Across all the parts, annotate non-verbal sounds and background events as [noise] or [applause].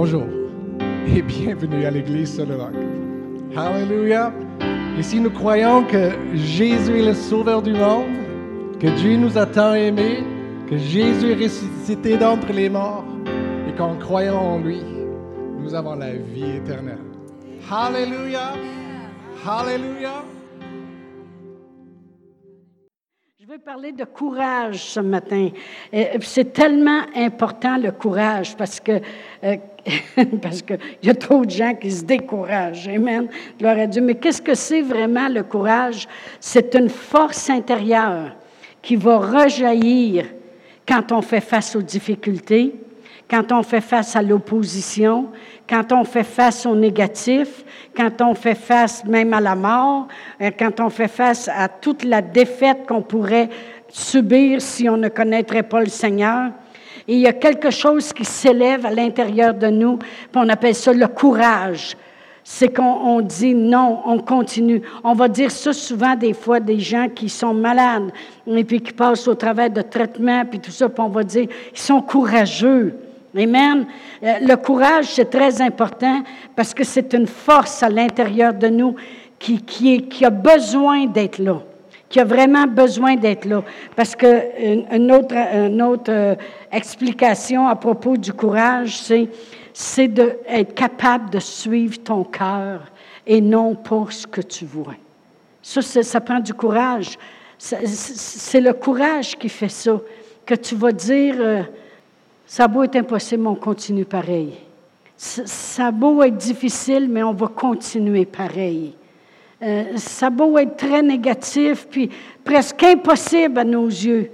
Bonjour et bienvenue à l'église sur le roc. Hallelujah. Ici, nous croyons que Jésus est le sauveur du monde, que Dieu nous a tant aimés, que Jésus est ressuscité d'entre les morts et qu'en croyant en lui, nous avons la vie éternelle. Hallelujah. Hallelujah. Je veux parler de courage ce matin. Euh, c'est tellement important le courage parce que euh, [laughs] parce qu'il y a trop de gens qui se découragent. Amen. Gloire à Dieu. Mais qu'est-ce que c'est vraiment le courage? C'est une force intérieure qui va rejaillir quand on fait face aux difficultés, quand on fait face à l'opposition, quand on fait face au négatif, quand on fait face même à la mort, euh, quand on fait face à toute la défaite qu'on pourrait subir si on ne connaîtrait pas le Seigneur. Et il y a quelque chose qui s'élève à l'intérieur de nous, on appelle ça le courage. C'est qu'on dit non, on continue. On va dire ça souvent des fois des gens qui sont malades et puis qui passent au travers de traitements puis tout ça, puis on va dire ils sont courageux. Amen. Euh, le courage, c'est très important parce que c'est une force à l'intérieur de nous qui, qui, est, qui a besoin d'être là, qui a vraiment besoin d'être là. Parce que une, autre, une autre euh, explication à propos du courage, c'est, c'est d'être capable de suivre ton cœur et non pour ce que tu vois. Ça, ça prend du courage. C'est le courage qui fait ça, que tu vas dire... Euh, ça beau être impossible, on continue pareil. Ça beau être difficile, mais on va continuer pareil. Euh, ça beau être très négatif, puis presque impossible à nos yeux,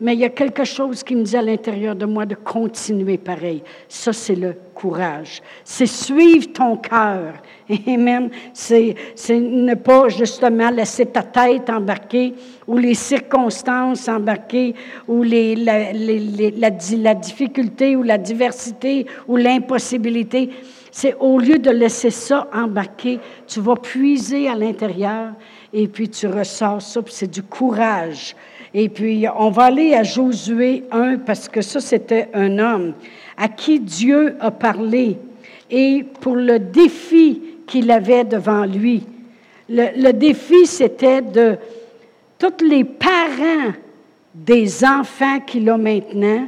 mais il y a quelque chose qui me dit à l'intérieur de moi de continuer pareil. Ça, c'est le courage. C'est suivre ton cœur. [laughs] Amen. C'est, c'est ne pas justement laisser ta tête embarquer ou les circonstances embarquer ou les, la, la, la difficulté ou la diversité ou l'impossibilité. C'est au lieu de laisser ça embarquer, tu vas puiser à l'intérieur et puis tu ressors ça, puis c'est du courage. Et puis, on va aller à Josué 1, parce que ça, c'était un homme à qui Dieu a parlé et pour le défi qu'il avait devant lui. Le, défi, c'était de tous les parents des enfants qu'il a maintenant,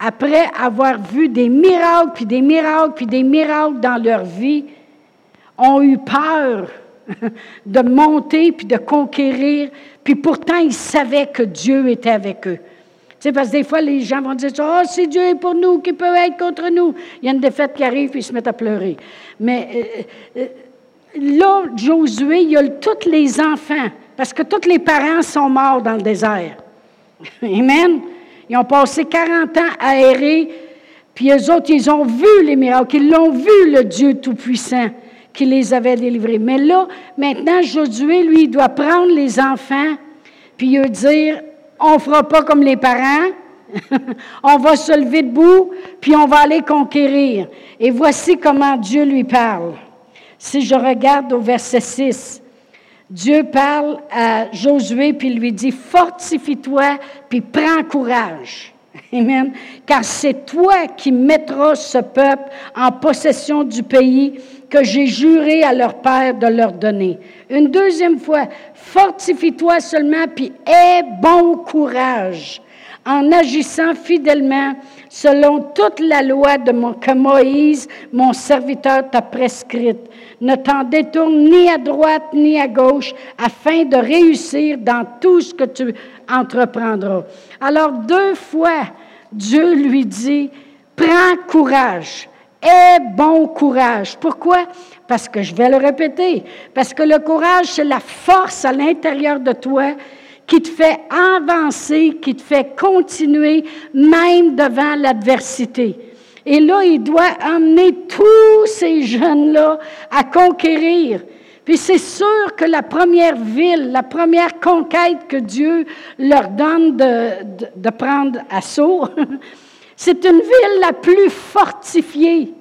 après avoir vu des miracles, puis des miracles, puis des miracles dans leur vie, ont eu peur [laughs] de monter puis de conquérir. Puis pourtant, ils savaient que Dieu était avec eux. Tu sais, parce que des fois, les gens vont dire Oh, c'est Dieu pour nous, qui peut être contre nous. Il y a une défaite qui arrive, puis ils se mettent à pleurer. Mais euh, euh, là, Josué, il y a tous les enfants, parce que tous les parents sont morts dans le désert. [laughs] Amen? Ils ont passé 40 ans à errer, puis eux autres, ils ont vu les miracles, ils l'ont vu, le Dieu Tout-Puissant qui les avait délivrés. Mais là, maintenant, Josué, lui, il doit prendre les enfants, puis lui dire, on ne fera pas comme les parents, [laughs] on va se lever debout, puis on va aller conquérir. Et voici comment Dieu lui parle. Si je regarde au verset 6, Dieu parle à Josué, puis lui dit, fortifie-toi, puis prends courage. [laughs] Amen. Car c'est toi qui mettras ce peuple en possession du pays que j'ai juré à leur père de leur donner. Une deuxième fois, fortifie-toi seulement, puis aie bon courage en agissant fidèlement selon toute la loi de mon, que Moïse, mon serviteur, t'a prescrite. Ne t'en détourne ni à droite ni à gauche afin de réussir dans tout ce que tu entreprendras. Alors deux fois, Dieu lui dit, prends courage. Aie bon courage. Pourquoi? Parce que je vais le répéter. Parce que le courage, c'est la force à l'intérieur de toi qui te fait avancer, qui te fait continuer même devant l'adversité. Et là, il doit emmener tous ces jeunes-là à conquérir. Puis c'est sûr que la première ville, la première conquête que Dieu leur donne de, de, de prendre assaut, [laughs] C'est une ville la plus fortifiée.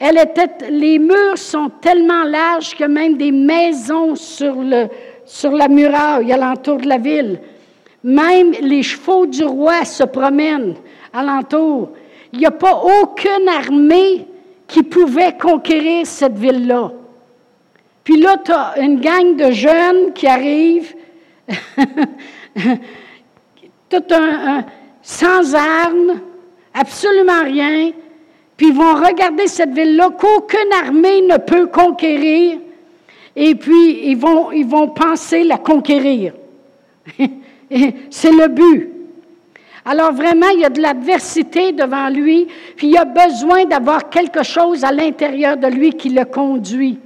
Elle était, les murs sont tellement larges que même des maisons sur, le, sur la muraille alentour de la ville. Même les chevaux du roi se promènent alentour. Il n'y a pas aucune armée qui pouvait conquérir cette ville-là. Puis là, tu as une gang de jeunes qui arrivent, [laughs] sans armes, absolument rien, puis ils vont regarder cette ville-là qu'aucune armée ne peut conquérir, et puis ils vont, ils vont penser la conquérir. [laughs] C'est le but. Alors vraiment, il y a de l'adversité devant lui, puis il a besoin d'avoir quelque chose à l'intérieur de lui qui le conduit.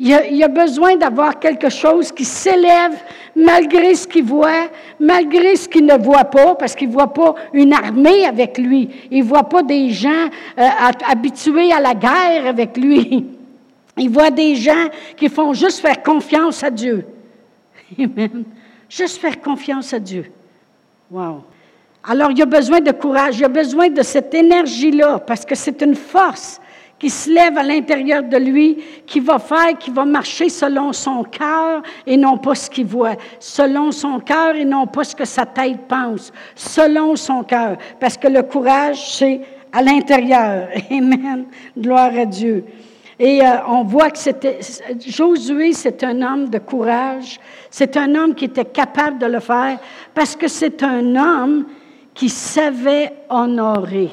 Il a, il a besoin d'avoir quelque chose qui s'élève malgré ce qu'il voit, malgré ce qu'il ne voit pas, parce qu'il ne voit pas une armée avec lui. Il ne voit pas des gens euh, habitués à la guerre avec lui. [laughs] Il voit des gens qui font juste faire confiance à Dieu. [laughs] Amen. Juste faire confiance à Dieu. Wow. Alors, il y a besoin de courage, il y a besoin de cette énergie-là, parce que c'est une force qui se lève à l'intérieur de lui, qui va faire, qui va marcher selon son cœur et non pas ce qu'il voit, selon son cœur et non pas ce que sa tête pense, selon son cœur, parce que le courage, c'est à l'intérieur. [laughs] Amen. Gloire à Dieu. Et euh, on voit que c'était Josué, c'est un homme de courage, c'est un homme qui était capable de le faire, parce que c'est un homme qui savait honorer.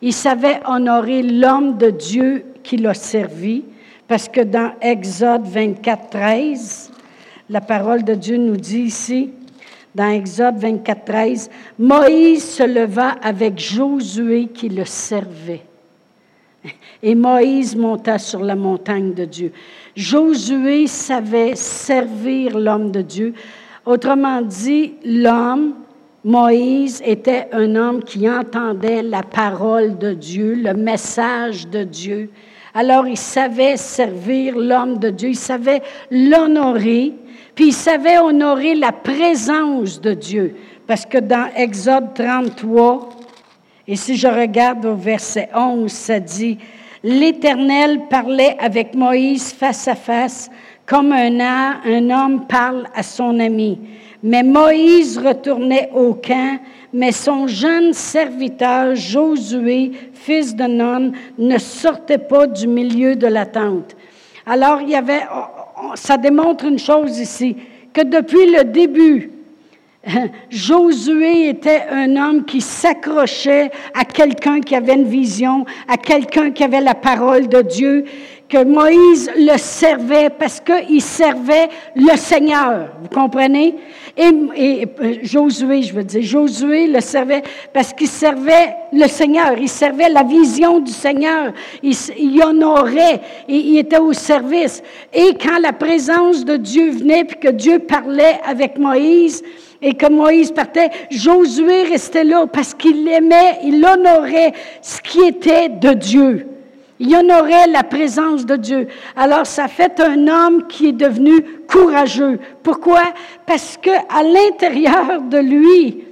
Il savait honorer l'homme de Dieu qui l'a servi, parce que dans Exode 24, 13, la parole de Dieu nous dit ici, dans Exode 24, 13, Moïse se leva avec Josué qui le servait. Et Moïse monta sur la montagne de Dieu. Josué savait servir l'homme de Dieu. Autrement dit, l'homme Moïse était un homme qui entendait la parole de Dieu, le message de Dieu. Alors il savait servir l'homme de Dieu, il savait l'honorer, puis il savait honorer la présence de Dieu. Parce que dans Exode 33, et si je regarde au verset 11, ça dit, L'Éternel parlait avec Moïse face à face, comme un, un homme parle à son ami. Mais Moïse retournait au camp, mais son jeune serviteur Josué, fils de Nun, ne sortait pas du milieu de la tente. Alors, il y avait, ça démontre une chose ici, que depuis le début, [laughs] Josué était un homme qui s'accrochait à quelqu'un qui avait une vision, à quelqu'un qui avait la parole de Dieu, que Moïse le servait parce qu'il servait le Seigneur. Vous comprenez? Et, euh, Josué, je veux dire, Josué le servait parce qu'il servait le Seigneur. Il servait la vision du Seigneur. Il, il honorait. Et, il était au service. Et quand la présence de Dieu venait puis que Dieu parlait avec Moïse, et que Moïse partait, Josué restait là parce qu'il aimait, il honorait ce qui était de Dieu. Il honorait la présence de Dieu. Alors, ça fait un homme qui est devenu courageux. Pourquoi? Parce que à l'intérieur de lui,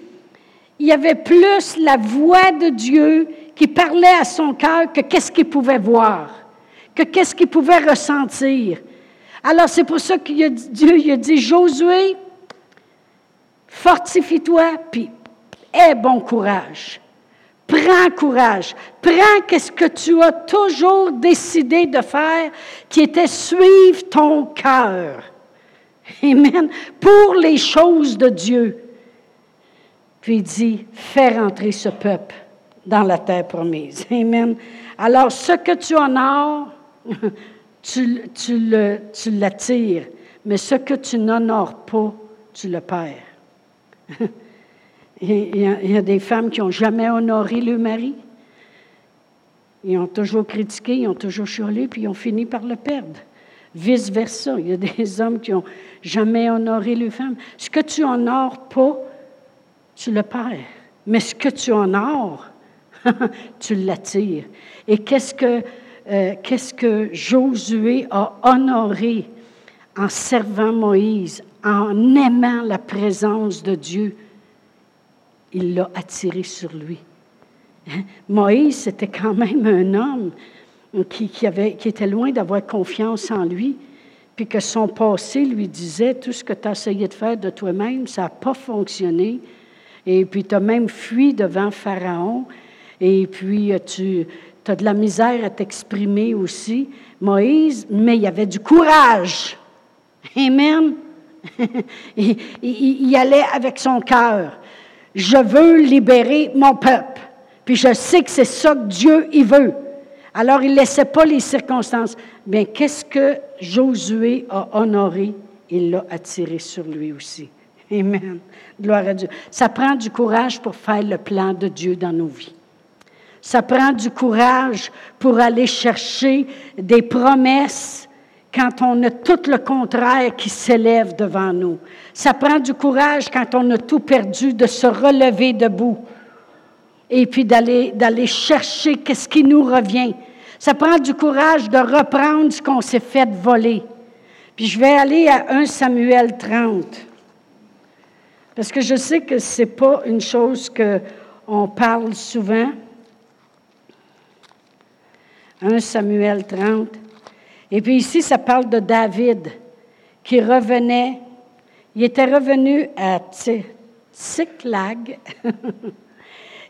il y avait plus la voix de Dieu qui parlait à son cœur que qu'est-ce qu'il pouvait voir, que qu'est-ce qu'il pouvait ressentir. Alors, c'est pour ça que Dieu il a dit, Josué, fortifie-toi, puis aie bon courage. Prends courage. Prends qu'est-ce que tu as toujours décidé de faire, qui était suivre ton cœur. Amen. Pour les choses de Dieu. Puis il dit, fais rentrer ce peuple dans la terre promise. Amen. Alors, ce que tu honores, [laughs] tu, tu l'attires. Mais ce que tu n'honores pas, tu le perds. [laughs] Il y, a, des femmes qui n'ont jamais honoré le mari. Ils ont toujours critiqué, ils ont toujours chialé, puis ils ont fini par le perdre. Vice-versa. Il y a [laughs] des hommes qui n'ont jamais honoré les femmes. Ce que tu honores pas, tu le perds. Mais ce que tu honores, [laughs] tu l'attires. Et euh, qu'est-ce que Josué a honoré en servant Moïse, en aimant la présence de Dieu? il l'a attiré sur lui. Hein? Moïse, c'était quand même un homme qui, était loin d'avoir confiance en lui, puis que son passé lui disait, tout ce que tu as essayé de faire de toi-même, ça n'a pas fonctionné. Et puis tu as même fui devant Pharaon. Et puis tu, tu as de la misère à t'exprimer aussi, Moïse, mais il y avait du courage. Amen. [laughs] il, allait avec son cœur. Je veux libérer mon peuple. Puis je sais que c'est ça que Dieu y veut. Alors il ne laissait pas les circonstances. Bien, qu'est-ce que Josué a honoré? Il l'a attiré sur lui aussi. Amen. Gloire à Dieu. Ça prend du courage pour faire le plan de Dieu dans nos vies. Ça prend du courage pour aller chercher des promesses quand on a tout le contraire qui s'élève devant nous. Ça prend du courage quand on a tout perdu de se relever debout et puis d'aller, d'aller chercher qu'est-ce qui nous revient. Ça prend du courage de reprendre ce qu'on s'est fait voler. Puis je vais aller à 1 Samuel 30. Parce que je sais que ce n'est pas une chose qu'on parle souvent. 1 Samuel 30. Et puis ici, ça parle de David qui revenait. Il était revenu à Tsiklag. [laughs]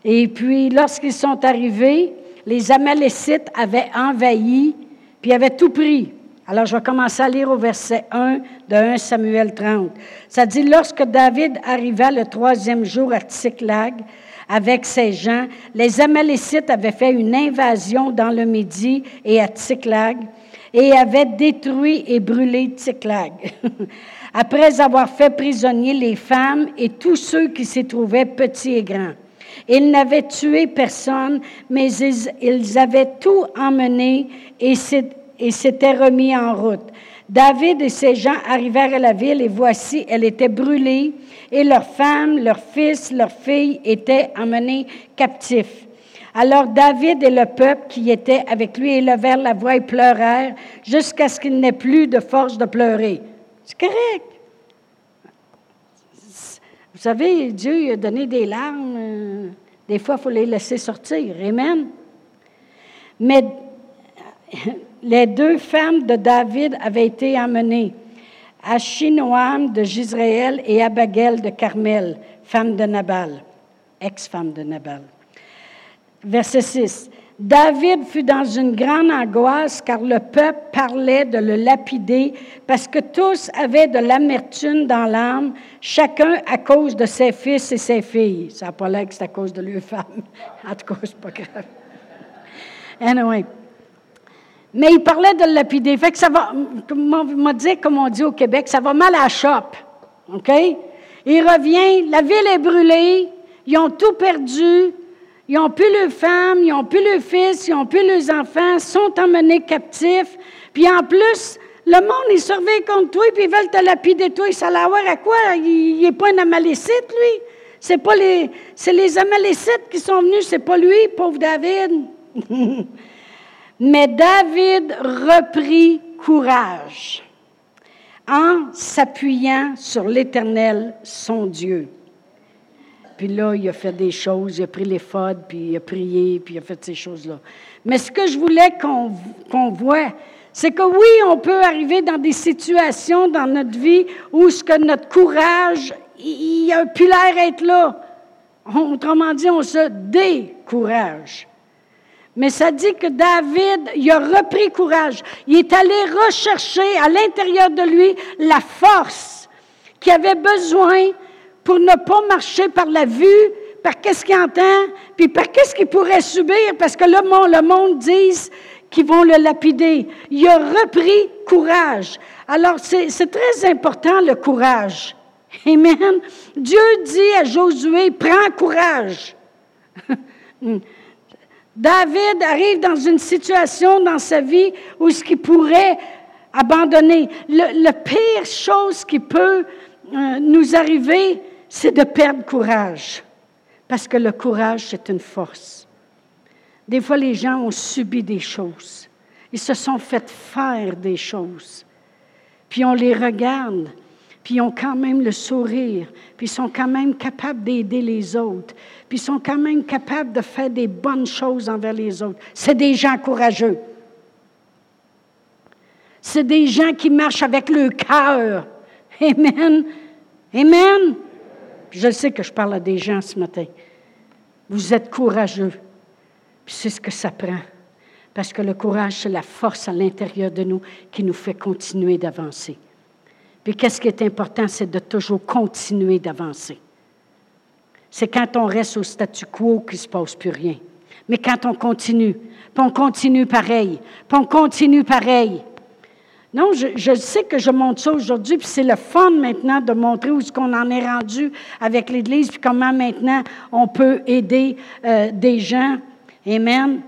Et puis, lorsqu'ils sont arrivés, les Amalécites avaient envahi, puis avaient tout pris. Alors, je vais commencer à lire au verset 1 de 1 Samuel 30. Ça dit, lorsque David arriva le troisième jour à Tsiklag avec ses gens, les Amalécites avaient fait une invasion dans le Midi et à Tsiklag et avaient détruit et brûlé Tsiklag. [laughs] Après avoir fait prisonnier les femmes et tous ceux qui s'y trouvaient, petits et grands. Ils n'avaient tué personne, mais ils, avaient tout emmené et s'étaient remis en route. David et ses gens arrivèrent à la ville et voici, elle était brûlée et leurs femmes, leurs fils, leurs filles étaient emmenés captifs. Alors David et le peuple qui était avec lui élevèrent la voix et pleurèrent jusqu'à ce qu'il n'ait plus de force de pleurer. C'est correct. Vous savez, Dieu a donné des larmes. Euh, des fois, il faut les laisser sortir. Amen. Mais les deux femmes de David avaient été emmenées. Achinoam de Gisraël et Abagel de Carmel, femme de Nabal, ex-femme de Nabal. Verset 6. David fut dans une grande angoisse car le peuple parlait de le lapider parce que tous avaient de l'amertume dans l'âme, chacun à cause de ses fils et ses filles. Ça n'a pas l'air que c'est à cause de leurs femmes. [laughs] En tout cas, c'est pas grave. Anyway. Mais il parlait de le lapider. Fait que ça va, comme on dit au Québec, ça va mal à la chope. OK? Il revient, la ville est brûlée, ils ont tout perdu, ils n'ont plus leurs femmes, ils n'ont plus leurs fils, ils n'ont plus leurs enfants, sont emmenés captifs. Puis en plus, le monde, il surveille contre toi, puis ils veulent te lapider toi. A l'air à quoi? Il n'est pas un Amalécite, lui? C'est pas les, c'est les Amalécites qui sont venus, c'est pas lui, pauvre David. [laughs] Mais David reprit courage en s'appuyant sur l'Éternel, son Dieu. Puis là, il a fait des choses, il a pris les fodes, puis il a prié, puis il a fait ces choses-là. Mais ce que je voulais qu'on voit, c'est que oui, on peut arriver dans des situations dans notre vie où ce que notre courage, il a plus l'air être là. Autrement dit, on se décourage. Mais ça dit que David, il a repris courage. Il est allé rechercher à l'intérieur de lui la force qu'il avait besoin pour ne pas marcher par la vue, par qu'est-ce qu'il entend, puis par qu'est-ce qu'il pourrait subir, parce que le monde, le monde dit qu'ils vont le lapider. Il a repris courage. Alors, c'est très important, le courage. Amen. Dieu dit à Josué, prends courage. [laughs] David arrive dans une situation dans sa vie où ce qui pourrait abandonner. Le, pire chose qui peut euh, nous arriver, c'est de perdre courage. Parce que le courage, c'est une force. Des fois, les gens ont subi des choses. Ils se sont fait faire des choses. Puis on les regarde, puis ils ont quand même le sourire, puis ils sont quand même capables d'aider les autres, puis ils sont quand même capables de faire des bonnes choses envers les autres. C'est des gens courageux. C'est des gens qui marchent avec le cœur. Amen. Amen je sais que je parle à des gens ce matin. Vous êtes courageux. Puis c'est ce que ça prend. Parce que le courage, c'est la force à l'intérieur de nous qui nous fait continuer d'avancer. Puis qu'est-ce qui est important, c'est de toujours continuer d'avancer. C'est quand on reste au statu quo qu'il ne se passe plus rien. Mais quand on continue, puis on continue pareil, puis on continue pareil. Non, je, sais que je montre ça aujourd'hui, puis c'est le fun maintenant de montrer où est-ce qu'on en est rendu avec l'Église, puis comment maintenant on peut aider euh, des gens. Amen.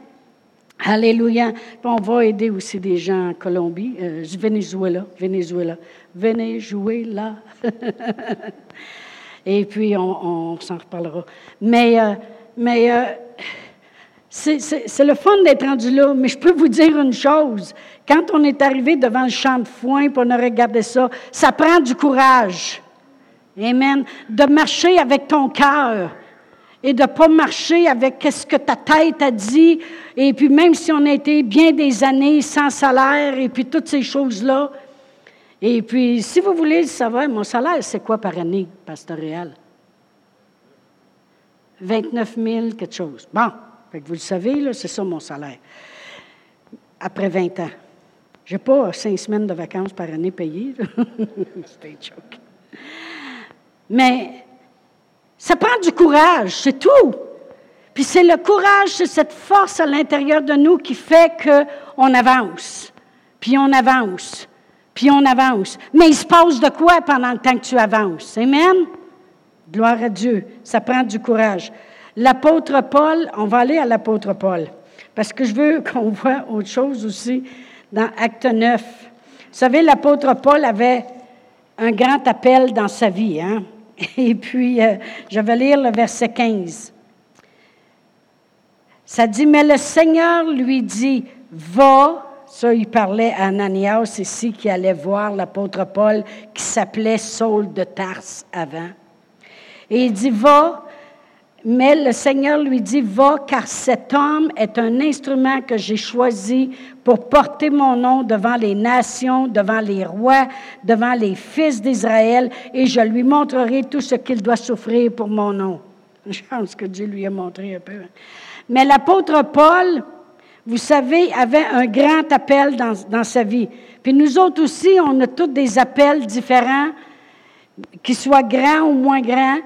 Alléluia. On va aider aussi des gens en Colombie, euh, Venezuela, Venezuela, Venezuela. [laughs] Et puis on, s'en reparlera. Mais, euh, mais euh, c'est le fun d'être rendu là, mais je peux vous dire une chose. Quand on est arrivé devant le champ de foin, pour on a regardé ça, ça prend du courage. Amen. De marcher avec ton cœur et de ne pas marcher avec ce que ta tête a dit. Et puis même si on a été bien des années sans salaire et puis toutes ces choses-là. Et puis, si vous voulez savoir, mon salaire, c'est quoi par année, pasteur Réal? 29 000 quelque chose. Bon, vous le savez, c'est ça mon salaire. Après 20 ans. Je n'ai pas cinq semaines de vacances par année payées. [laughs] C'était joke. Mais ça prend du courage, c'est tout. Puis c'est le courage, c'est cette force à l'intérieur de nous qui fait qu'on avance. Puis on avance. Puis on avance. Mais il se passe de quoi pendant le temps que tu avances? Amen? Gloire à Dieu. Ça prend du courage. L'apôtre Paul, on va aller à l'apôtre Paul, parce que je veux [laughs] qu'on voit autre chose aussi dans Acte 9. Vous savez, l'apôtre Paul avait un grand appel dans sa vie. Hein? [laughs] Et puis, euh, je vais lire le verset 15. Ça dit, mais le Seigneur lui dit, va, ça il parlait à Ananias ici qui allait voir l'apôtre Paul qui s'appelait Saul de Tarse avant. Et il dit, va, mais le Seigneur lui dit, va, car cet homme est un instrument que j'ai choisi pour porter mon nom devant les nations, devant les rois, devant les fils d'Israël, et je lui montrerai tout ce qu'il doit souffrir pour mon nom. [laughs] Je pense que Dieu lui a montré un peu. Mais l'apôtre Paul, vous savez, avait un grand appel dans, dans sa vie. Puis nous autres aussi, on a tous des appels différents, qu'ils soient grands ou moins grands.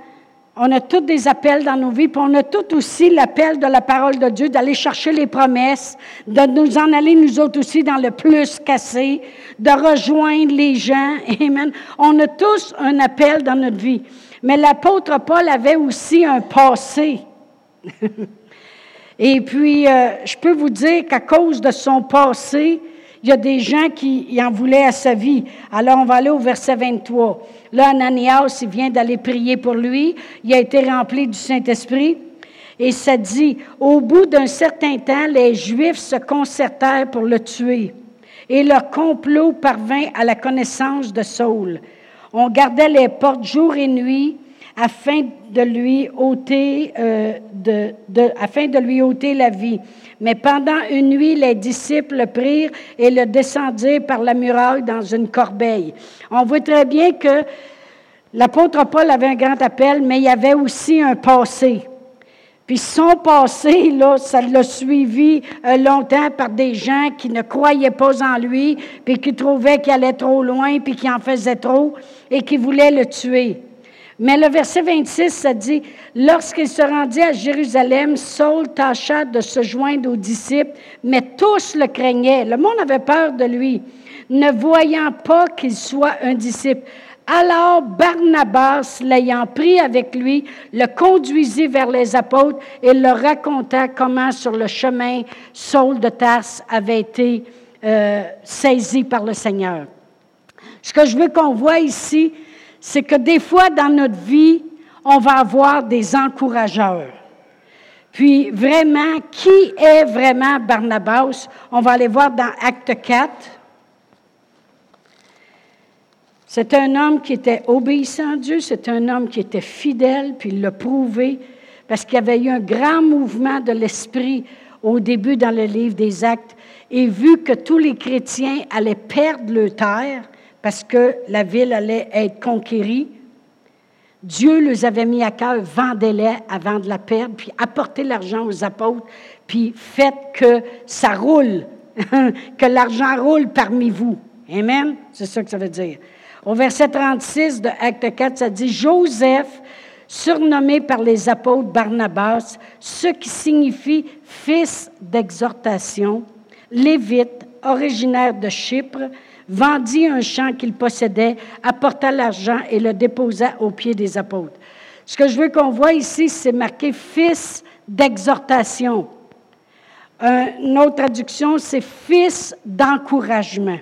On a tous des appels dans nos vies, puis on a tous aussi l'appel de la parole de Dieu, d'aller chercher les promesses, de nous en aller nous autres aussi dans le plus cassé, de rejoindre les gens. [laughs] Amen. On a tous un appel dans notre vie. Mais l'apôtre Paul avait aussi un passé. [laughs] Et puis, euh, je peux vous dire qu'à cause de son passé, il y a des gens qui en voulaient à sa vie. Alors, on va aller au verset 23. Là, Ananias, il vient d'aller prier pour lui. Il a été rempli du Saint-Esprit. Et ça dit, au bout d'un certain temps, les Juifs se concertèrent pour le tuer. Et leur complot parvint à la connaissance de Saul. On gardait les portes jour et nuit afin de lui ôter, euh, de, afin de lui ôter la vie. Mais pendant une nuit, les disciples le prirent et le descendirent par la muraille dans une corbeille. On voit très bien que l'apôtre Paul avait un grand appel, mais il y avait aussi un passé. Puis son passé, là, ça l'a suivi euh, longtemps par des gens qui ne croyaient pas en lui, puis qui trouvaient qu'il allait trop loin, puis qui en faisait trop, et qui voulaient le tuer. Mais le verset 26, ça dit, lorsqu'il se rendit à Jérusalem, Saul tâcha de se joindre aux disciples, mais tous le craignaient. Le monde avait peur de lui, ne voyant pas qu'il soit un disciple. Alors Barnabas, l'ayant pris avec lui, le conduisit vers les apôtres et leur raconta comment sur le chemin Saul de Tarse avait été euh, saisi par le Seigneur. Ce que je veux qu'on voit ici, c'est que des fois dans notre vie, on va avoir des encourageurs. Puis vraiment, qui est vraiment Barnabas? On va aller voir dans Acte 4. C'est un homme qui était obéissant à Dieu, c'est un homme qui était fidèle, puis il l'a prouvé, parce qu'il y avait eu un grand mouvement de l'esprit au début dans le livre des Actes. Et vu que tous les chrétiens allaient perdre leur terre, parce que la ville allait être conquérie. Dieu les avait mis à cœur, vendez-les avant de la perdre, puis apportez l'argent aux apôtres, puis faites que ça roule, [laughs] que l'argent roule parmi vous. Amen? C'est ça que ça veut dire. Au verset 36 de Acte 4, ça dit Joseph, surnommé par les apôtres Barnabas, ce qui signifie fils d'exhortation, lévite, originaire de Chypre, vendit un champ qu'il possédait, apporta l'argent et le déposa aux pieds des apôtres. Ce que je veux qu'on voit ici, c'est marqué fils d'exhortation. une autre traduction, c'est fils d'encouragement.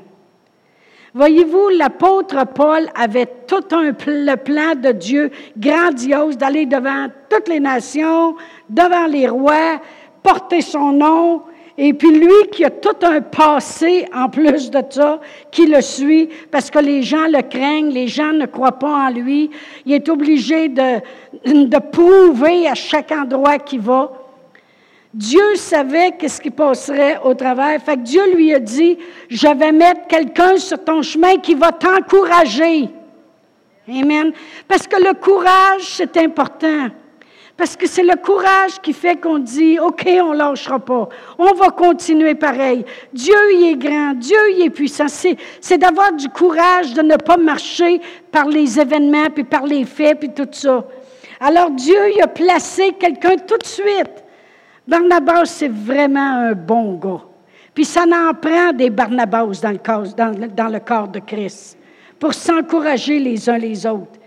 Voyez-vous, l'apôtre Paul avait tout un, le plan de Dieu grandiose d'aller devant toutes les nations, devant les rois, porter son nom. Et puis lui qui a tout un passé en plus de ça, qui le suit, parce que les gens le craignent, les gens ne croient pas en lui, il est obligé de, de prouver à chaque endroit qu'il va. Dieu savait qu'est-ce qui passerait au travers. Fait que Dieu lui a dit, je vais mettre quelqu'un sur ton chemin qui va t'encourager. Amen. Parce que le courage, c'est important. Parce que c'est le courage qui fait qu'on dit, OK, on ne lâchera pas. On va continuer pareil. Dieu, il est grand. Dieu, il est puissant. C'est d'avoir du courage de ne pas marcher par les événements, puis par les faits, puis tout ça. Alors Dieu, il a placé quelqu'un tout de suite Barnabas, c'est vraiment un bon gars. Puis ça en prend des Barnabas dans le corps, dans, le corps de Christ pour s'encourager les uns les autres.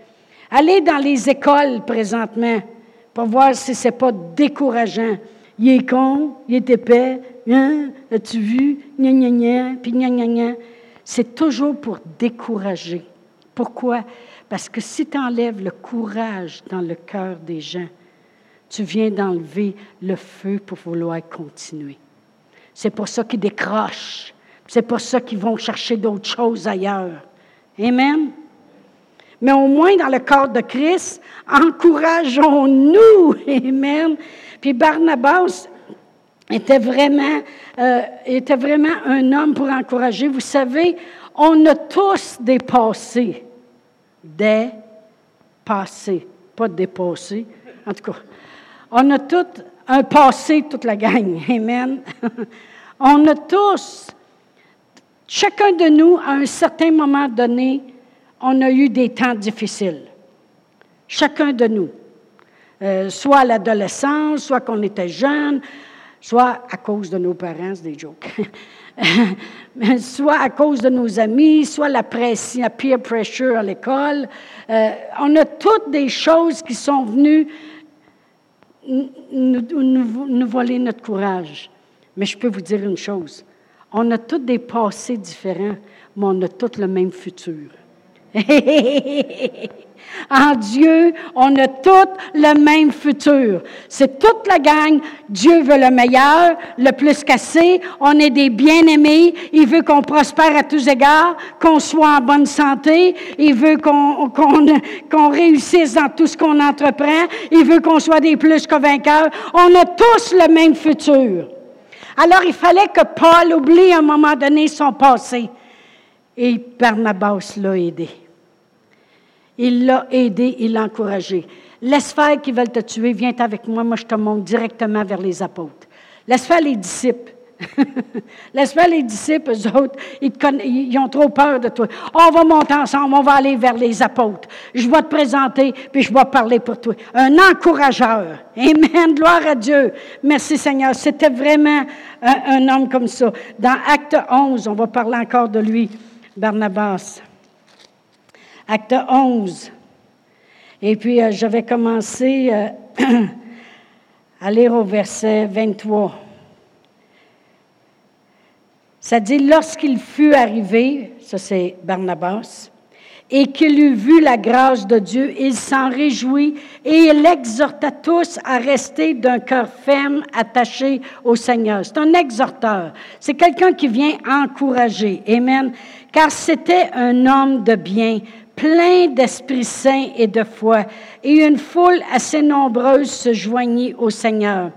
Allez dans les écoles présentement pour voir si ce pas décourageant. Il est con, il est épais, hein? as-tu vu? Gna, gna, gna, puis gna, gna, gna. C'est toujours pour décourager. Pourquoi? Parce que si tu enlèves le courage dans le cœur des gens, tu viens d'enlever le feu pour vouloir continuer. C'est pour ça qu'ils décrochent. C'est pour ça qu'ils vont chercher d'autres choses ailleurs. Amen? Mais au moins dans le corps de Christ, encourageons-nous. [laughs] Amen. Puis Barnabas était vraiment, euh, était vraiment un homme pour encourager. Vous savez, on a tous des passés. Des passés. Pas dépassés. En tout cas, on a tout un passé, toute la gang. [laughs] Amen. [laughs] On a tous, chacun de nous, à un certain moment donné, on a eu des temps difficiles. Chacun de nous. Euh, soit à l'adolescence, soit qu'on était jeune, soit à cause de nos parents, c'est des jokes. [laughs] soit à cause de nos amis, soit la pression, la peer pressure à l'école. Euh, on a toutes des choses qui sont venues nous, voler notre courage. Mais je peux vous dire une chose. On a tous des passés différents, mais on a tous le même futur. [laughs] En Dieu, on a tous le même futur. C'est toute la gang. Dieu veut le meilleur, le plus cassé. On est des bien-aimés. Il veut qu'on prospère à tous égards, qu'on soit en bonne santé. Il veut qu'on réussisse dans tout ce qu'on entreprend. Il veut qu'on soit des plus que. On a tous le même futur. Alors, il fallait que Paul oublie à un moment donné son passé. Et Barnabas l'a aidé. Il l'a aidé, il l'a encouragé. Laisse faire qui veulent te tuer, viens avec moi, moi je te monte directement vers les apôtres. Laisse faire les disciples. [laughs] Laisse faire les disciples, autres, ils, ont trop peur de toi. On va monter ensemble, on va aller vers les apôtres. Je vais te présenter, puis je vais parler pour toi. Un encourageur. Amen. Gloire à Dieu. Merci Seigneur. C'était vraiment un, un homme comme ça. Dans Acte 11, on va parler encore de lui, Barnabas. Acte 11. Et puis, euh, je vais commencer euh, [clears throat] à lire au verset 23. Ça dit, lorsqu'il fut arrivé, ça c'est Barnabas, et qu'il eut vu la grâce de Dieu, il s'en réjouit et il exhorta tous à rester d'un cœur ferme, attaché au Seigneur. C'est un exhorteur. C'est quelqu'un qui vient encourager. Amen. Car c'était un homme de bien, plein d'Esprit Saint et de foi, et une foule assez nombreuse se joignit au Seigneur.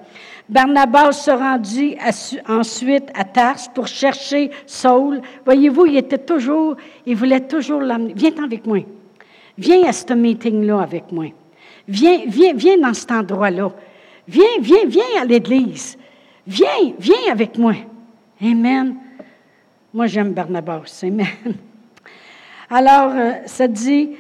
Barnabas se rendit ensuite à Tars pour chercher Saul. Voyez-vous, il était toujours, il voulait toujours l'amener. Viens avec moi. Viens à ce meeting-là avec moi. Viens, viens, viens dans cet endroit-là. Viens, viens, viens à l'église. Viens, viens avec moi. Amen. Moi, j'aime Barnabas. Amen. Alors, euh, ça dit,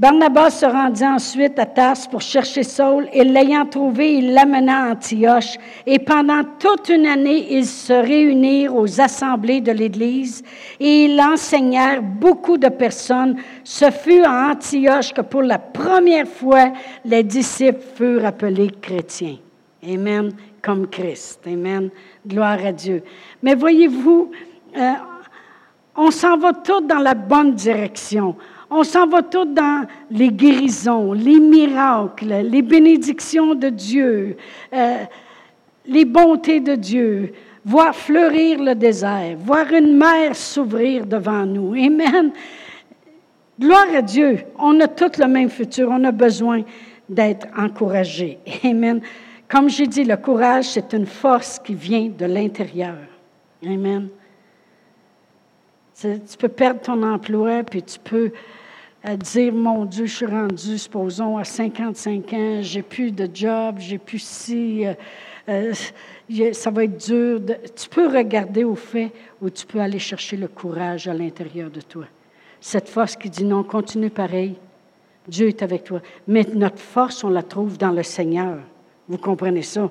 Barnabas se rendit ensuite à Tarse pour chercher Saul et l'ayant trouvé, il l'amena à Antioche. Et pendant toute une année, ils se réunirent aux assemblées de l'Église et ils enseignèrent beaucoup de personnes. Ce fut à Antioche que pour la première fois, les disciples furent appelés chrétiens. Amen, comme Christ. Amen. Gloire à Dieu. Mais voyez-vous, euh, on s'en va tous dans la bonne direction. On s'en va tous dans les guérisons, les miracles, les bénédictions de Dieu, euh, les bontés de Dieu, voir fleurir le désert, voir une mer s'ouvrir devant nous. Amen. Gloire à Dieu. On a tout le même futur. On a besoin d'être encouragé. Amen. Comme j'ai dit, le courage, c'est une force qui vient de l'intérieur. Amen. Tu peux perdre ton emploi, puis tu peux à dire, mon Dieu, je suis rendu, supposons, à 55 ans, j'ai plus de job, j'ai plus si, euh, euh, ça va être dur. tu peux regarder au fait ou tu peux aller chercher le courage à l'intérieur de toi. Cette force qui dit non, continue pareil. Dieu est avec toi. Mais notre force, on la trouve dans le Seigneur. Vous comprenez ça?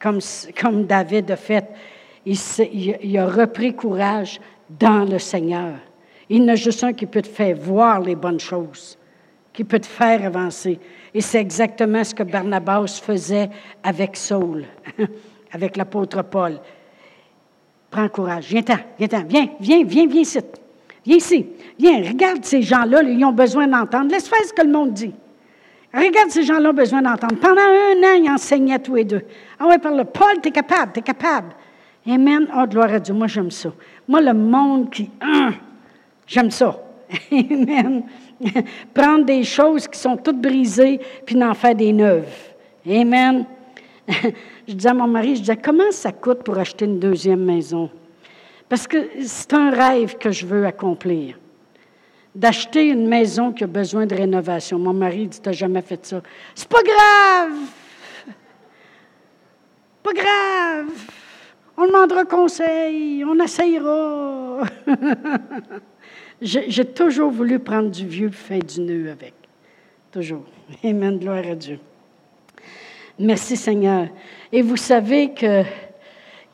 Comme, comme David a fait, il, il a repris courage dans le Seigneur. Il n'y a juste un qui peut te faire voir les bonnes choses, qui peut te faire avancer. Et c'est exactement ce que Barnabas faisait avec Saul, [laughs] avec l'apôtre Paul. Prends courage. Viens-t'en, viens-t'en, viens, viens, viens, viens ici. Viens ici. Viens, regarde ces gens-là, ils ont besoin d'entendre. Laisse faire ce que le monde dit. Regarde ces gens-là ont besoin d'entendre. Pendant un an, ils enseignaient tous les deux. Ah ouais, par le Paul, tu es capable, tu es capable. Amen. Oh, gloire à Dieu. Moi, j'aime ça. Moi, le monde qui. Hein, J'aime ça. [laughs] Amen. Prendre des choses qui sont toutes brisées, puis d'en faire des neuves. Amen. [laughs] je disais à mon mari, je disais, comment ça coûte pour acheter une deuxième maison? Parce que c'est un rêve que je veux accomplir. D'acheter une maison qui a besoin de rénovation. Mon mari dit, tu n'as jamais fait ça. C'est pas grave! Pas grave! On demandera conseil, on essayera. [laughs] J'ai toujours voulu prendre du vieux et faire du nœud avec. Toujours. [laughs] Amen. Gloire à Dieu. Merci Seigneur. Et vous savez que,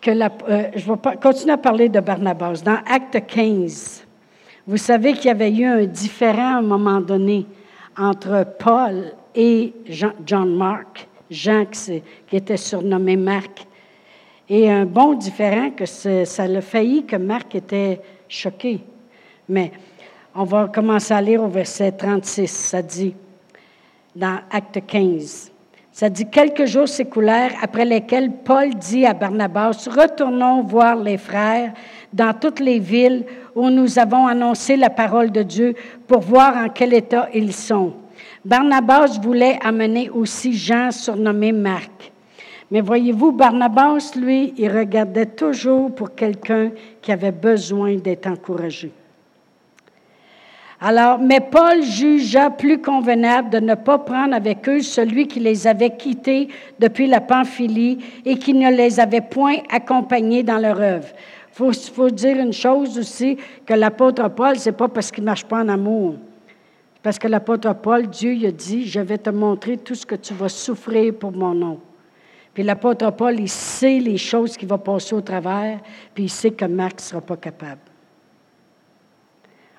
que la, euh, je vais continuer à parler de Barnabas. Dans Acte 15, vous savez qu'il y avait eu un différent à un moment donné entre Paul et Jean, John Mark, Jean qui, qui était surnommé Marc. Et un bon différent que ça l'a failli que Marc était choqué. Mais on va commencer à lire au verset 36. Ça dit, dans Acte 15, ça dit Quelques jours s'écoulèrent après lesquels Paul dit à Barnabas Retournons voir les frères dans toutes les villes où nous avons annoncé la parole de Dieu pour voir en quel état ils sont. Barnabas voulait amener aussi Jean, surnommé Marc. Mais voyez-vous, Barnabas, lui, il regardait toujours pour quelqu'un qui avait besoin d'être encouragé. Alors, mais Paul jugea plus convenable de ne pas prendre avec eux celui qui les avait quittés depuis la Pamphylie et qui ne les avait point accompagnés dans leur œuvre. Il faut, dire une chose aussi, que l'apôtre Paul, c'est pas parce qu'il ne marche pas en amour. Parce que l'apôtre Paul, Dieu il a dit, je vais te montrer tout ce que tu vas souffrir pour mon nom. Puis l'apôtre Paul, il sait les choses qui vont passer au travers, puis il sait que Marc ne sera pas capable.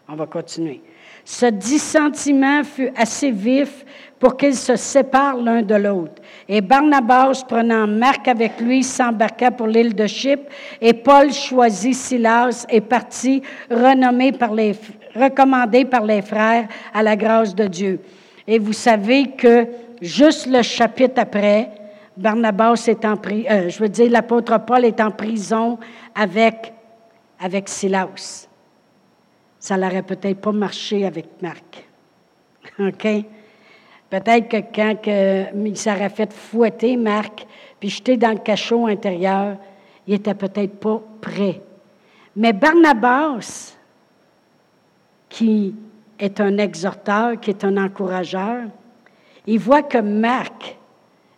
On va continuer. Ce dissentiment fut assez vif pour qu'ils se séparent l'un de l'autre. Et Barnabas, prenant Marc avec lui, s'embarqua pour l'île de Chypre, et Paul choisit Silas et partit, renommé par les, recommandé par les frères à la grâce de Dieu. Et vous savez que juste le chapitre après, Barnabas est en prison, euh, je veux dire, l'apôtre Paul est en prison avec, avec Silas ça n'aurait peut-être pas marché avec Marc. [laughs] OK? Peut-être que quand que, il s'aurait fait fouetter Marc, puis jeter dans le cachot intérieur, il n'était peut-être pas prêt. Mais Barnabas, qui est un exhorteur, qui est un encourageur, il voit que Marc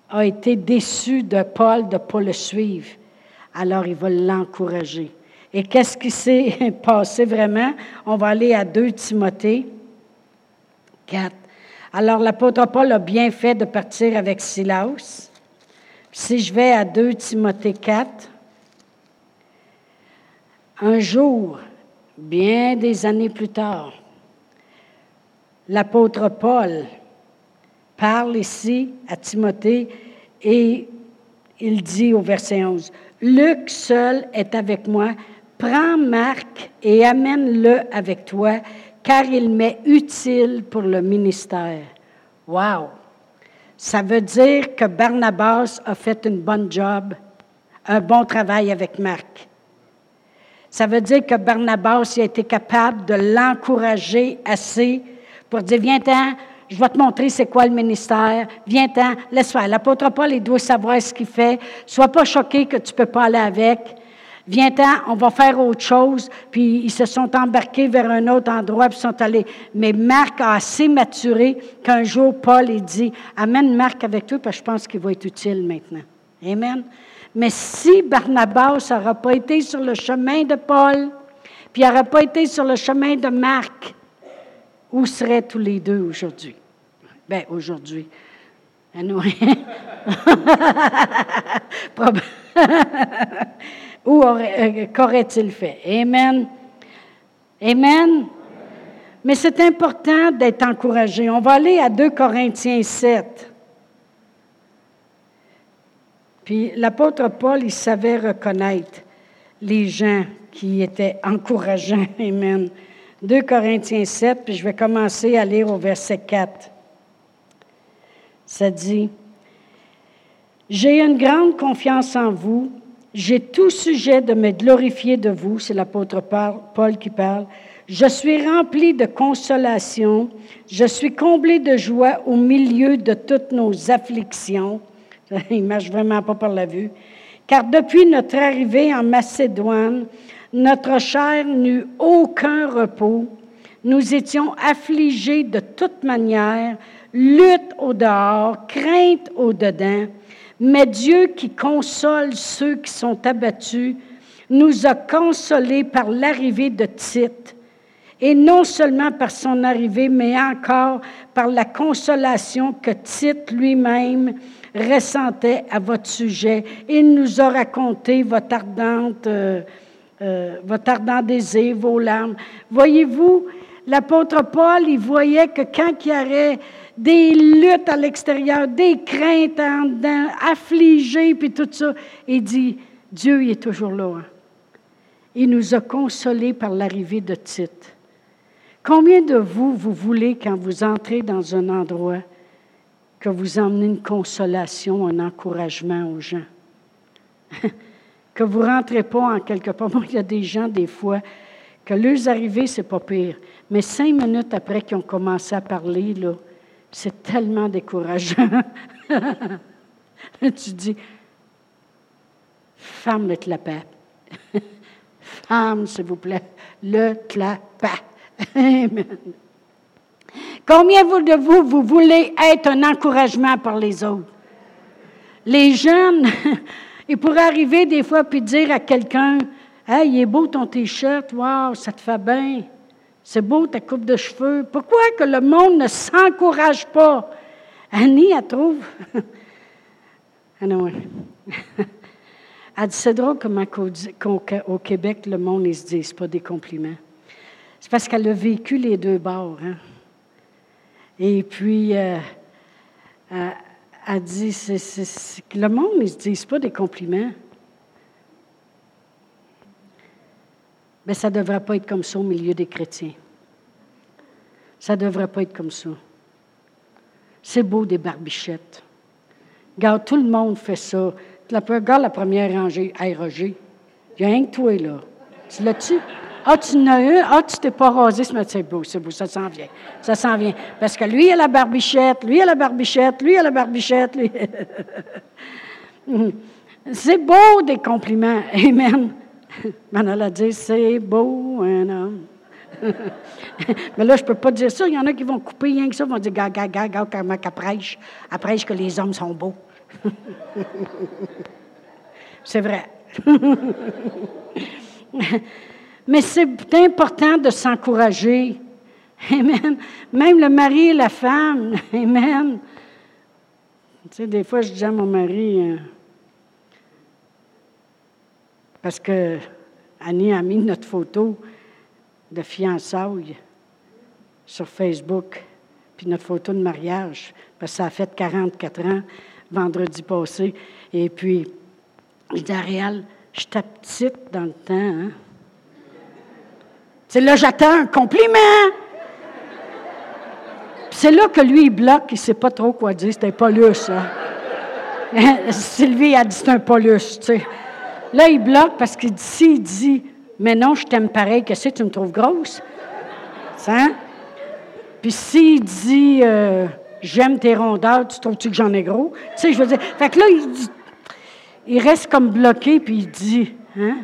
a été déçu de Paul de ne pas le suivre. Alors il va l'encourager. Et qu'est-ce qui s'est [laughs] passé vraiment? On va aller à 2 Timothée 4. Alors l'apôtre Paul a bien fait de partir avec Silas. Si je vais à 2 Timothée 4, un jour, bien des années plus tard, l'apôtre Paul parle ici à Timothée et il dit au verset 11, Luc seul est avec moi, prends Marc et amène-le avec toi, car il m'est utile pour le ministère. Wow! Ça veut dire que Barnabas a fait une bonne job, un bon travail avec Marc. Ça veut dire que Barnabas a été capable de l'encourager assez pour dire, viens-t'en, je vais te montrer c'est quoi le ministère, viens-t'en, laisse faire. L'apôtre Paul, il doit savoir ce qu'il fait. Sois pas choqué que tu peux pas aller avec. Viens-t'en, on va faire autre chose. Puis ils se sont embarqués vers un autre endroit, puis sont allés. Mais Marc a assez maturé qu'un jour, Paul, il dit, amène Marc avec toi, parce que je pense qu'il va être utile maintenant. Amen. Mais si Barnabas n'aurait pas été sur le chemin de Paul, puis n'aurait pas été sur le chemin de Marc, où seraient tous les deux aujourd'hui? Bien, aujourd'hui. [laughs] [laughs] Où euh, qu'aurait-il fait? Amen. Amen. Mais c'est important d'être encouragé. On va aller à 2 Corinthiens 7. Puis l'apôtre Paul, il savait reconnaître les gens qui étaient encourageants. [laughs] Amen. 2 Corinthiens 7, puis je vais commencer à lire au verset 4. Ça dit, J'ai une grande confiance en vous, j'ai tout sujet de me glorifier de vous, c'est l'apôtre Paul qui parle. Je suis rempli de consolation, je suis comblé de joie au milieu de toutes nos afflictions. [laughs] Il marche vraiment pas par la vue. Car depuis notre arrivée en Macédoine, notre chair n'eut aucun repos. Nous étions affligés de toute manière, lutte au dehors, crainte au dedans. Mais Dieu qui console ceux qui sont abattus, nous a consolés par l'arrivée de Tite. Et non seulement par son arrivée, mais encore par la consolation que Tite lui-même ressentait à votre sujet. Il nous a raconté votre ardente... Euh, euh, votre ardent désir, vos larmes. Voyez-vous, l'apôtre Paul, il voyait que quand il y avait des luttes à l'extérieur, des craintes en dedans, affligés, puis tout ça, il dit, Dieu il est toujours là. Hein. Il nous a consolés par l'arrivée de Tite. Combien de vous, vous voulez, quand vous entrez dans un endroit, que vous emmenez une consolation, un encouragement aux gens? [laughs] que vous ne rentrez pas en quelque part. Moi, il y a des gens, des fois, que leurs arrivées, c'est pas pire. Mais cinq minutes après qu'ils ont commencé à parler, là, c'est tellement décourageant. [laughs] tu dis, femme le clapet. [laughs] femme, s'il vous plaît, le clapet. Amen. Combien de vous, vous voulez être un encouragement pour les autres? Les jeunes, [laughs] il pourrait arriver des fois puis dire à quelqu'un Hey, il est beau ton t-shirt, wow, ça te fait bien. C'est beau ta coupe de cheveux. Pourquoi que le monde ne s'encourage pas? Annie, elle trouve. [laughs] ah non, [laughs] Elle dit C'est drôle comment au Québec, le monde, ne se dit pas des compliments. C'est parce qu'elle a vécu les deux bords. Hein? Et puis, euh, euh, a dit, c'est, le monde ne se dit pas des compliments. Mais ça ne devrait pas être comme ça au milieu des chrétiens. Ça ne devrait pas être comme ça. C'est beau des barbichettes. Regarde, tout le monde fait ça. Regarde la première rangée. Hey, Roger, il y a rien que toi, là. Tu l'as-tu? Ah, tu n'as eu, ah, tu t'es pas rasé ce matin. C'est beau, c'est beau, ça s'en vient. Ça s'en vient. Parce que lui, il a la barbichette, lui, il a la barbichette, lui, il a la barbichette. Lui. [laughs] c'est beau des compliments. Amen. [laughs] Manon a dit, c'est beau un homme. [laughs] Mais là, je ne peux pas dire ça. Il y en a qui vont couper rien que ça, vont dire, gars, gars, comment qu'elle prêche? Elle prêche que les hommes sont beaux. [laughs] c'est vrai. Mais c'est important de s'encourager. Amen. Même le mari et la femme. Amen. Tu sais, des fois, je dis à mon mari, euh, parce que Annie a mis notre photo de fiançailles sur Facebook, puis notre photo de mariage, parce que ça a fait 44 ans vendredi passé. Et puis, je dis à Réal, j'étais petite dans le temps. Hein? C'est là, j'attends un compliment. C'est là que lui, il bloque, il ne sait pas trop quoi dire. C'était Paulus, hein? [laughs] Sylvie a dit c'est un Paulus, tu sais. Là, il bloque parce qu'il dit, s'il dit, mais non, je t'aime pareil, qu'est-ce que tu me trouves grosse? Hein? Puis s'il dit, euh, j'aime tes rondeurs, tu trouves-tu que j'en ai gros? Tu sais, je veux dire, fait que là, il, il reste comme bloqué, puis il dit, hein?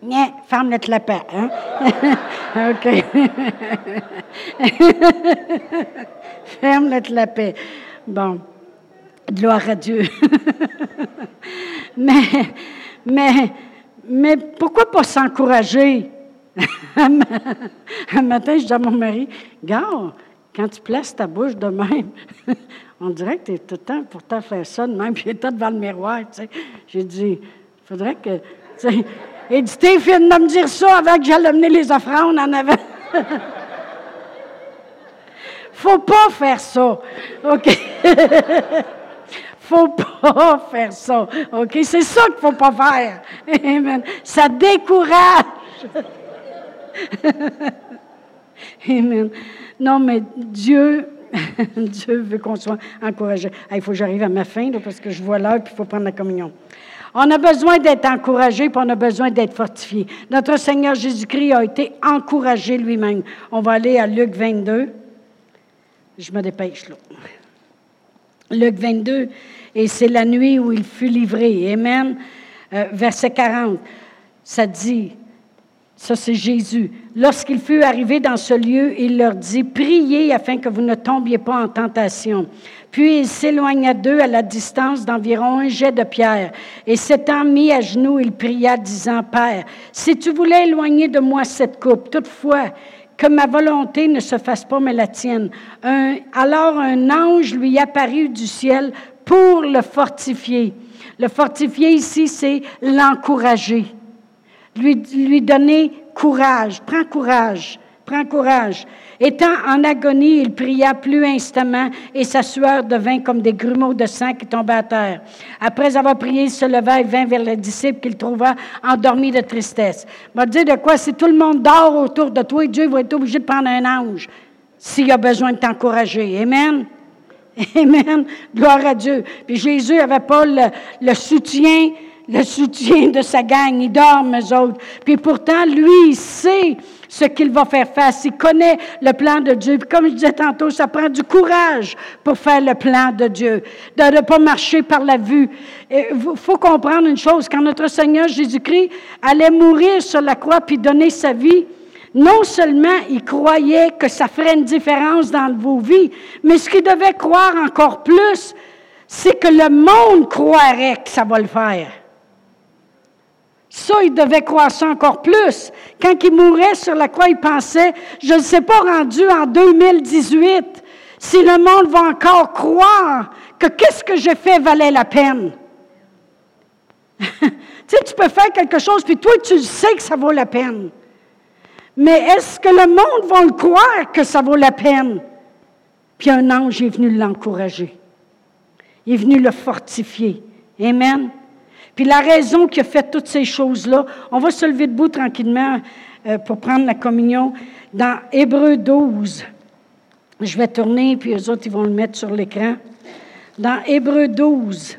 Nya, ferme le clapet, hein? [laughs] OK. [laughs] ferme le clapet. Bon. Gloire à Dieu. [laughs] mais, mais, mais pourquoi pas s'encourager? [laughs] Un matin, je dis à mon mari, Gars, quand tu places ta bouche de même, [laughs] on dirait que tu es tout le temps pour te faire ça de même, [laughs] puis j'étais devant le miroir, tu sais. J'ai dit, il faudrait que. Il dit, t'es de me dire ça avant que j'aille mener les offrandes en avant. Faut pas faire ça. OK? Faut pas [laughs] faire ça. OK? C'est ça qu'il faut pas faire. Amen. Ça décourage. [laughs] Amen. Non, mais Dieu, [laughs] Dieu veut qu'on soit encouragé. il faut que j'arrive à ma fin, parce que je vois l'heure, puis il faut prendre la communion. On a besoin d'être encouragé, puis on a besoin d'être fortifié. Notre Seigneur Jésus-Christ a été encouragé lui-même. On va aller à Luc 22. Je me dépêche là. Luc 22, et c'est la nuit où il fut livré. Amen. Euh, verset 40, ça dit, ça c'est Jésus. Lorsqu'il fut arrivé dans ce lieu, il leur dit, priez afin que vous ne tombiez pas en tentation. Puis il s'éloigna d'eux à la distance d'environ un jet de pierre. Et s'étant mis à genoux, il pria, disant, Père, si tu voulais éloigner de moi cette coupe, toutefois, que ma volonté ne se fasse pas, mais la tienne. alors un ange lui apparut du ciel pour le fortifier. Le fortifier ici, c'est l'encourager, lui, lui donner courage. Prends courage, prends courage. Étant en agonie, il pria plus instamment et sa sueur devint comme des grumeaux de sang qui tombaient à terre. Après avoir prié, il se leva et vint vers les disciples qu'il trouva endormis de tristesse. M'a dit de quoi? Si tout le monde dort autour de toi, Dieu va être obligé de prendre un ange s'il a besoin de t'encourager. Amen. [laughs] Amen. Gloire à Dieu. Puis Jésus n'avait pas le, soutien le soutien de sa gang. Ils dorment, eux autres. Puis pourtant, lui, il sait ce qu'il va faire face. Il connaît le plan de Dieu. Puis comme je disais tantôt, ça prend du courage pour faire le plan de Dieu, de ne pas marcher par la vue. Il faut comprendre une chose, quand notre Seigneur Jésus-Christ allait mourir sur la croix puis donner sa vie, non seulement il croyait que ça ferait une différence dans vos vies, mais ce qu'il devait croire encore plus, c'est que le monde croirait que ça va le faire. Ça, il devait croire ça encore plus. Quand il mourait sur la croix, il pensait, je ne sais pas rendu en 2018, si le monde va encore croire que qu'est-ce que j'ai fait valait la peine. [laughs] tu sais, tu peux faire quelque chose, puis toi, tu sais que ça vaut la peine. Mais est-ce que le monde va le croire que ça vaut la peine? Puis un ange est venu l'encourager. Il est venu le fortifier. Amen. Puis la raison qui a fait toutes ces choses-là, on va se lever debout tranquillement euh, pour prendre la communion dans Hébreu 12. Je vais tourner, puis eux autres, ils vont le mettre sur l'écran. Dans Hébreu 12,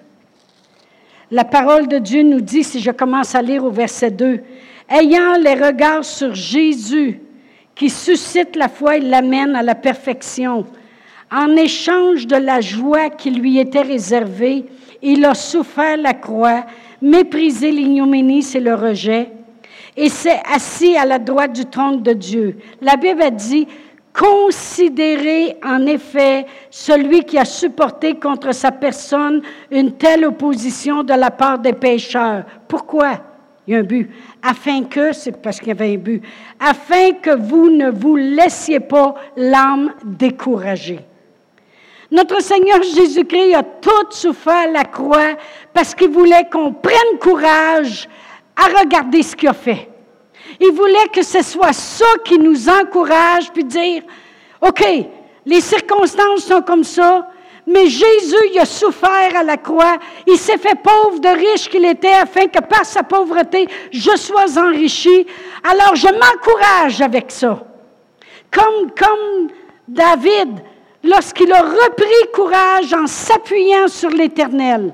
la parole de Dieu nous dit, si je commence à lire au verset 2, ayant les regards sur Jésus, qui suscite la foi et l'amène à la perfection, en échange de la joie qui lui était réservée, il a souffert la croix méprisé l'ignominie, c'est le rejet, et s'est assis à la droite du trône de Dieu. La Bible a dit, Considérez en effet celui qui a supporté contre sa personne une telle opposition de la part des pécheurs. Pourquoi? Il y a un but. Afin que, c'est parce qu'il y avait un but, afin que vous ne vous laissiez pas l'âme découragée. Notre Seigneur Jésus-Christ a tout souffert à la croix parce qu'il voulait qu'on prenne courage à regarder ce qu'il a fait. Il voulait que ce soit ça qui nous encourage, puis dire, OK, les circonstances sont comme ça, mais Jésus, a souffert à la croix. Il s'est fait pauvre de riche qu'il était afin que par sa pauvreté, je sois enrichi. Alors, je m'encourage avec ça. Comme, comme David, lorsqu'il a repris courage en s'appuyant sur l'Éternel.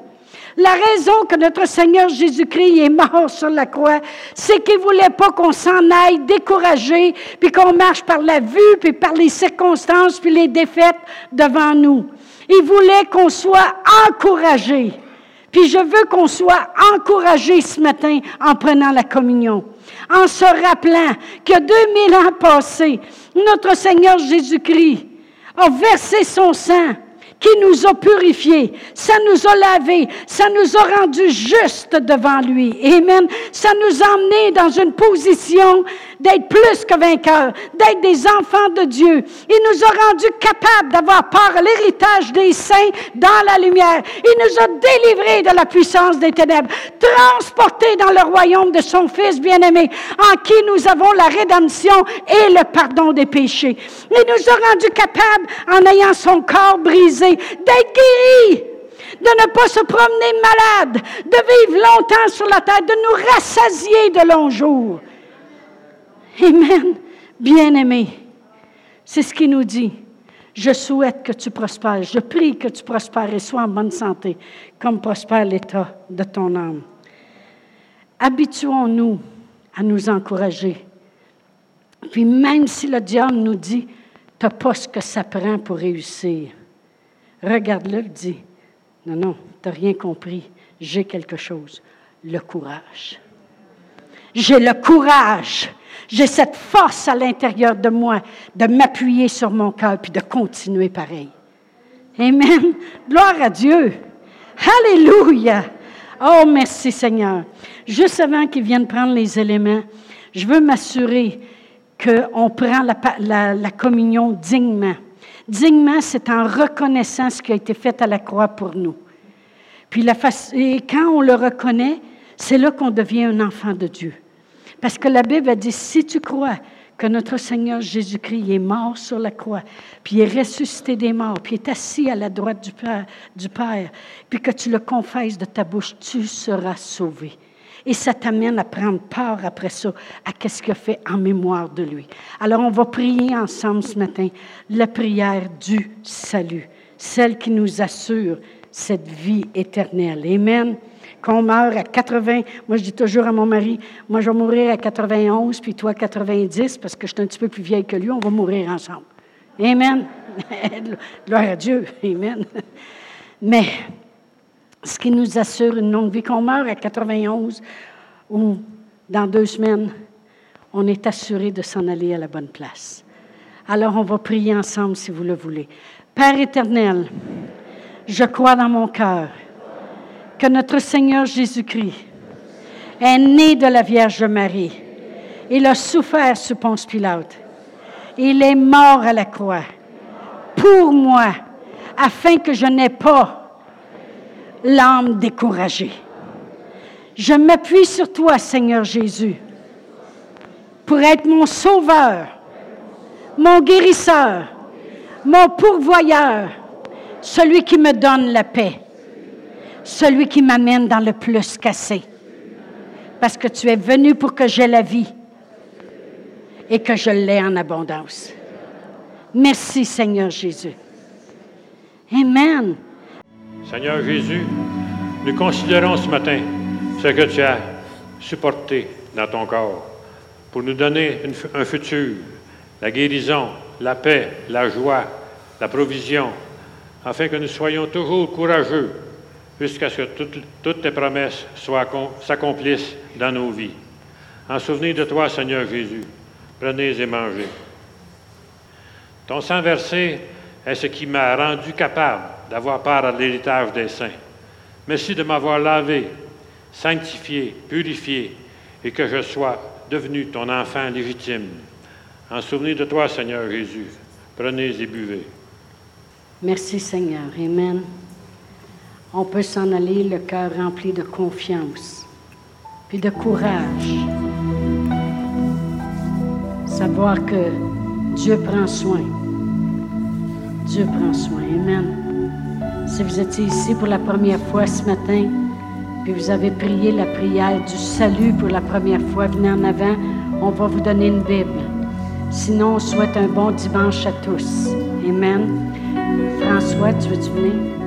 La raison que notre Seigneur Jésus-Christ est mort sur la croix, c'est qu'il voulait pas qu'on s'en aille découragé, puis qu'on marche par la vue, puis par les circonstances, puis les défaites devant nous. Il voulait qu'on soit encouragé. Puis je veux qu'on soit encouragé ce matin en prenant la communion, en se rappelant que 2000 ans passés, notre Seigneur Jésus-Christ a versé son sang qui nous a purifiés, ça nous a lavés, ça nous a rendus justes devant lui. Amen. Ça nous a emmenés dans une position d'être plus que vainqueurs, d'être des enfants de Dieu. Il nous a rendus capables d'avoir part à l'héritage des saints dans la lumière. Il nous a délivrés de la puissance des ténèbres, transportés dans le royaume de son Fils bien-aimé, en qui nous avons la rédemption et le pardon des péchés. Il nous a rendus capables, en ayant son corps brisé, d'être guéris de ne pas se promener malade, de vivre longtemps sur la terre, de nous rassasier de longs jours. Amen. Bien-aimé, c'est ce qu'il nous dit. Je souhaite que tu prospères. Je prie que tu prospères et sois en bonne santé, comme prospère l'état de ton âme. Habituons-nous à nous encourager. Puis même si le diable nous dit, tu n'as pas ce que ça prend pour réussir, regarde-le, dis, non, non, tu n'as rien compris, j'ai quelque chose, le courage. J'ai le courage j'ai cette force à l'intérieur de moi de m'appuyer sur mon cœur puis de continuer pareil. Amen. Gloire à Dieu. Alléluia. Oh, merci Seigneur. Juste avant qu'ils viennent prendre les éléments, je veux m'assurer qu'on prend la, communion dignement. Dignement, c'est en reconnaissant ce qui a été fait à la croix pour nous. Puis la et quand on le reconnaît, c'est là qu'on devient un enfant de Dieu. Parce que la Bible a dit, si tu crois que notre Seigneur Jésus-Christ est mort sur la croix, puis est ressuscité des morts, puis est assis à la droite du Père, du Père, puis que tu le confesses de ta bouche, tu seras sauvé. Et ça t'amène à prendre part après ça à qu'est-ce qu'il fait en mémoire de lui. Alors on va prier ensemble ce matin la prière du salut, celle qui nous assure cette vie éternelle. Amen qu'on meurt à 80. Moi, je dis toujours à mon mari, moi, je vais mourir à 91, puis toi, 90, parce que je suis un petit peu plus vieille que lui, on va mourir ensemble. Amen. [laughs] Gloire à Dieu. Amen. Mais ce qui nous assure une longue vie, qu'on meurt à 91 ou dans deux semaines, on est assuré de s'en aller à la bonne place. Alors, on va prier ensemble si vous le voulez. Père éternel, je crois dans mon cœur que notre Seigneur Jésus-Christ est né de la Vierge Marie. Il a souffert sous Ponce Pilate. Il est mort à la croix pour moi, afin que je n'ai pas l'âme découragée. Je m'appuie sur toi, Seigneur Jésus, pour être mon sauveur, mon guérisseur, mon pourvoyeur, celui qui me donne la paix celui qui m'amène dans le plus cassé. Parce que tu es venu pour que j'aie la vie et que je l'ai en abondance. Merci Seigneur Jésus. Amen. Seigneur Jésus, nous considérons ce matin ce que tu as supporté dans ton corps pour nous donner un futur, la guérison, la paix, la joie, la provision, afin que nous soyons toujours courageux jusqu'à ce que toutes, tes promesses s'accomplissent dans nos vies. En souvenir de toi, Seigneur Jésus, prenez et mangez. Ton sang versé est ce qui m'a rendu capable d'avoir part à l'héritage des saints. Merci de m'avoir lavé, sanctifié, purifié, et que je sois devenu ton enfant légitime. En souvenir de toi, Seigneur Jésus, prenez et buvez. Merci Seigneur. Amen. On peut s'en aller le cœur rempli de confiance, puis de courage. Savoir que Dieu prend soin. Dieu prend soin. Amen. Si vous étiez ici pour la première fois ce matin, puis vous avez prié la prière du salut pour la première fois, venez en avant, on va vous donner une Bible. Sinon, on souhaite un bon dimanche à tous. Amen. François, tu veux-tu?